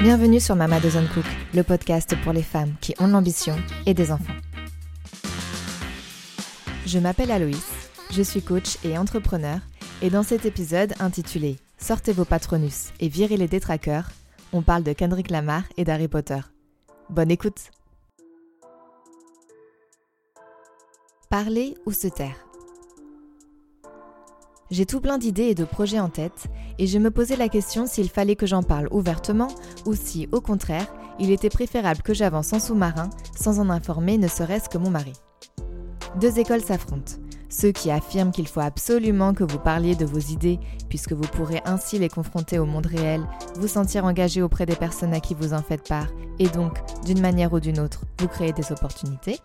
Bienvenue sur Mama Doesn't Cook, le podcast pour les femmes qui ont l'ambition et des enfants. Je m'appelle Aloïs, je suis coach et entrepreneur, et dans cet épisode intitulé Sortez vos patronus et virez les détraqueurs, on parle de Kendrick Lamar et d'Harry Potter. Bonne écoute Parler ou se taire? J'ai tout plein d'idées et de projets en tête, et je me posais la question s'il fallait que j'en parle ouvertement ou si, au contraire, il était préférable que j'avance en sous-marin sans en informer ne serait-ce que mon mari. Deux écoles s'affrontent. Ceux qui affirment qu'il faut absolument que vous parliez de vos idées, puisque vous pourrez ainsi les confronter au monde réel, vous sentir engagé auprès des personnes à qui vous en faites part, et donc, d'une manière ou d'une autre, vous créez des opportunités.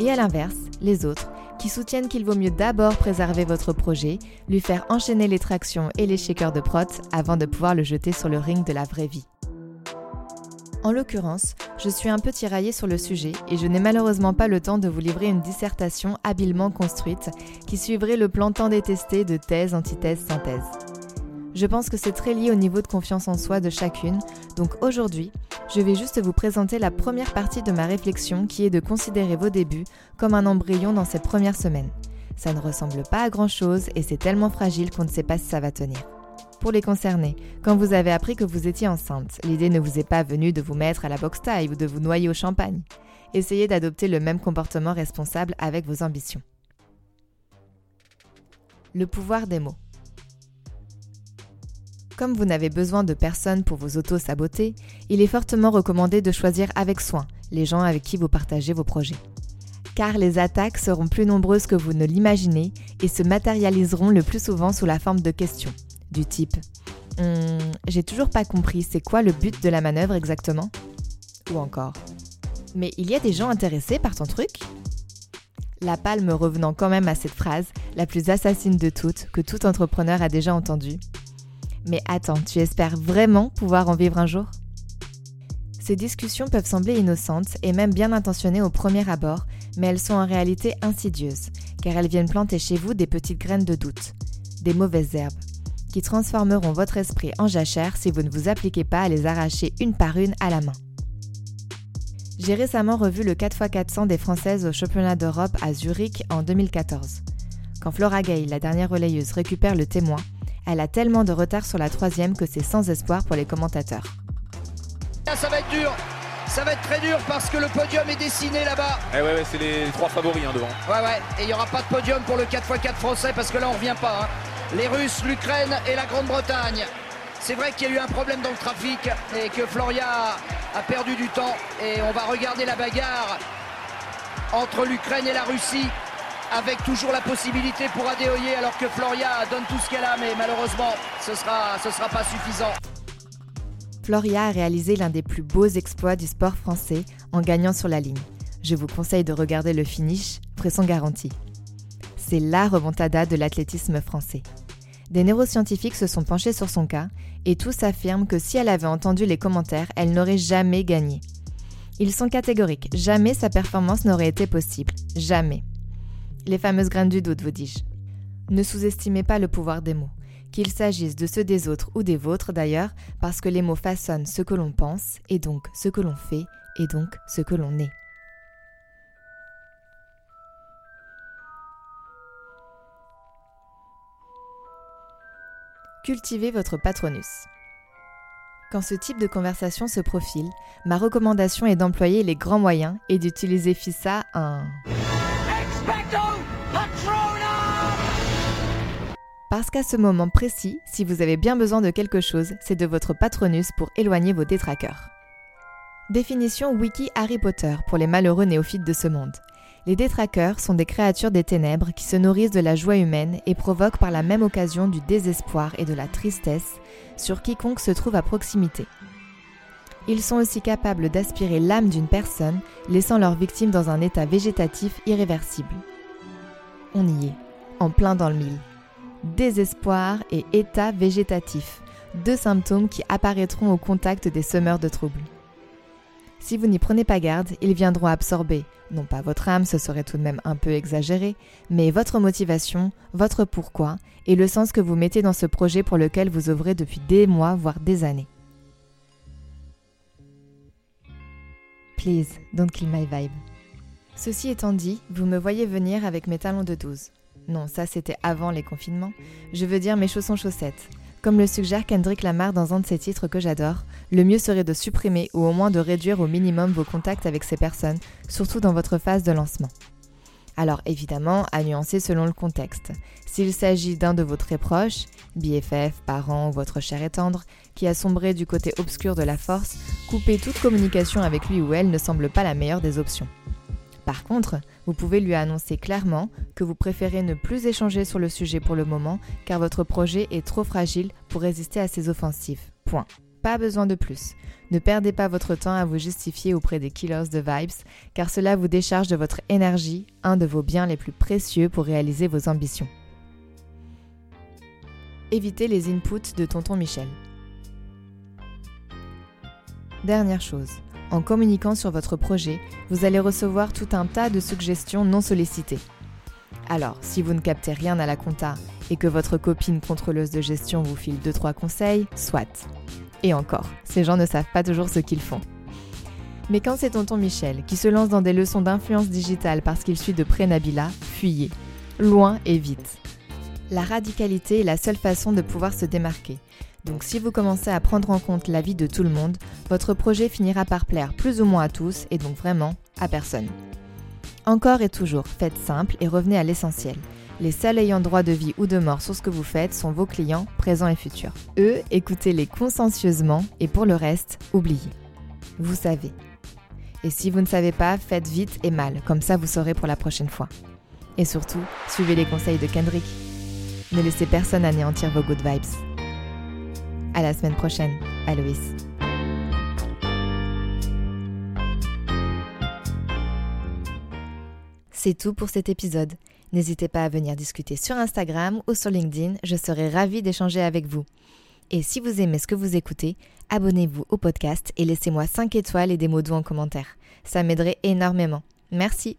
Et à l'inverse, les autres, qui soutiennent qu'il vaut mieux d'abord préserver votre projet, lui faire enchaîner les tractions et les shakers de prot avant de pouvoir le jeter sur le ring de la vraie vie. En l'occurrence, je suis un peu tiraillée sur le sujet et je n'ai malheureusement pas le temps de vous livrer une dissertation habilement construite qui suivrait le plan tant détesté de thèse, antithèse, synthèse. Je pense que c'est très lié au niveau de confiance en soi de chacune, donc aujourd'hui, je vais juste vous présenter la première partie de ma réflexion qui est de considérer vos débuts comme un embryon dans ces premières semaines. Ça ne ressemble pas à grand chose et c'est tellement fragile qu'on ne sait pas si ça va tenir. Pour les concernés, quand vous avez appris que vous étiez enceinte, l'idée ne vous est pas venue de vous mettre à la boxe taille ou de vous noyer au champagne. Essayez d'adopter le même comportement responsable avec vos ambitions. Le pouvoir des mots. Comme vous n'avez besoin de personne pour vous auto-saboter, il est fortement recommandé de choisir avec soin les gens avec qui vous partagez vos projets. Car les attaques seront plus nombreuses que vous ne l'imaginez et se matérialiseront le plus souvent sous la forme de questions, du type hum, J'ai toujours pas compris, c'est quoi le but de la manœuvre exactement? Ou encore Mais il y a des gens intéressés par ton truc? La palme revenant quand même à cette phrase, la plus assassine de toutes, que tout entrepreneur a déjà entendue mais attends, tu espères vraiment pouvoir en vivre un jour? Ces discussions peuvent sembler innocentes et même bien intentionnées au premier abord, mais elles sont en réalité insidieuses, car elles viennent planter chez vous des petites graines de doute, des mauvaises herbes, qui transformeront votre esprit en jachère si vous ne vous appliquez pas à les arracher une par une à la main. J'ai récemment revu le 4x400 des Françaises au championnat d'Europe à Zurich en 2014. Quand Flora Gay, la dernière relayeuse, récupère le témoin, elle a tellement de retard sur la troisième que c'est sans espoir pour les commentateurs. Ça va être dur, ça va être très dur parce que le podium est dessiné là-bas. Eh ouais, ouais c'est les trois favoris hein, devant. Ouais, ouais, et il n'y aura pas de podium pour le 4x4 français parce que là on revient pas. Hein. Les Russes, l'Ukraine et la Grande-Bretagne. C'est vrai qu'il y a eu un problème dans le trafic et que Floria a perdu du temps. Et on va regarder la bagarre entre l'Ukraine et la Russie avec toujours la possibilité pour Adéoyer alors que Floria donne tout ce qu'elle a mais malheureusement ce sera, sera pas suffisant. Floria a réalisé l'un des plus beaux exploits du sport français en gagnant sur la ligne. Je vous conseille de regarder le finish, pression garantie. C'est la remontada de l'athlétisme français. Des neuroscientifiques se sont penchés sur son cas et tous affirment que si elle avait entendu les commentaires, elle n'aurait jamais gagné. Ils sont catégoriques, jamais sa performance n'aurait été possible, jamais. Les fameuses graines du doute, vous dis-je. Ne sous-estimez pas le pouvoir des mots, qu'il s'agisse de ceux des autres ou des vôtres d'ailleurs, parce que les mots façonnent ce que l'on pense, et donc ce que l'on fait, et donc ce que l'on est. Cultivez votre patronus. Quand ce type de conversation se profile, ma recommandation est d'employer les grands moyens et d'utiliser FISA un... Parce qu'à ce moment précis, si vous avez bien besoin de quelque chose, c'est de votre patronus pour éloigner vos détraqueurs. Définition wiki Harry Potter pour les malheureux néophytes de ce monde. Les détraqueurs sont des créatures des ténèbres qui se nourrissent de la joie humaine et provoquent par la même occasion du désespoir et de la tristesse sur quiconque se trouve à proximité. Ils sont aussi capables d'aspirer l'âme d'une personne, laissant leur victime dans un état végétatif irréversible. On y est, en plein dans le mille désespoir et état végétatif, deux symptômes qui apparaîtront au contact des semeurs de troubles. Si vous n'y prenez pas garde, ils viendront absorber, non pas votre âme, ce serait tout de même un peu exagéré, mais votre motivation, votre pourquoi et le sens que vous mettez dans ce projet pour lequel vous œuvrez depuis des mois, voire des années. Please, don't kill my vibe. Ceci étant dit, vous me voyez venir avec mes talons de 12. Non, ça c'était avant les confinements. Je veux dire mes chaussons chaussettes. Comme le suggère Kendrick Lamar dans un de ses titres que j'adore, le mieux serait de supprimer ou au moins de réduire au minimum vos contacts avec ces personnes, surtout dans votre phase de lancement. Alors évidemment, à nuancer selon le contexte. S'il s'agit d'un de vos très proches, BFF, parent ou votre cher et tendre, qui a sombré du côté obscur de la force, couper toute communication avec lui ou elle ne semble pas la meilleure des options. Par contre, vous pouvez lui annoncer clairement que vous préférez ne plus échanger sur le sujet pour le moment car votre projet est trop fragile pour résister à ces offensives. Point. Pas besoin de plus. Ne perdez pas votre temps à vous justifier auprès des killers de vibes, car cela vous décharge de votre énergie, un de vos biens les plus précieux pour réaliser vos ambitions. Évitez les inputs de tonton Michel. Dernière chose, en communiquant sur votre projet, vous allez recevoir tout un tas de suggestions non sollicitées. Alors, si vous ne captez rien à la compta et que votre copine contrôleuse de gestion vous file 2-3 conseils, soit. Et encore, ces gens ne savent pas toujours ce qu'ils font. Mais quand c'est tonton Michel qui se lance dans des leçons d'influence digitale parce qu'il suit de près Nabila, fuyez. Loin et vite. La radicalité est la seule façon de pouvoir se démarquer. Donc si vous commencez à prendre en compte l'avis de tout le monde, votre projet finira par plaire plus ou moins à tous et donc vraiment à personne. Encore et toujours, faites simple et revenez à l'essentiel. Les seuls ayant droit de vie ou de mort sur ce que vous faites sont vos clients, présents et futurs. Eux, écoutez-les consciencieusement et pour le reste, oubliez. Vous savez. Et si vous ne savez pas, faites vite et mal, comme ça vous saurez pour la prochaine fois. Et surtout, suivez les conseils de Kendrick. Ne laissez personne anéantir vos good vibes. À la semaine prochaine, Aloïs. C'est tout pour cet épisode. N'hésitez pas à venir discuter sur Instagram ou sur LinkedIn, je serai ravie d'échanger avec vous. Et si vous aimez ce que vous écoutez, abonnez-vous au podcast et laissez-moi 5 étoiles et des mots doux en commentaire. Ça m'aiderait énormément. Merci.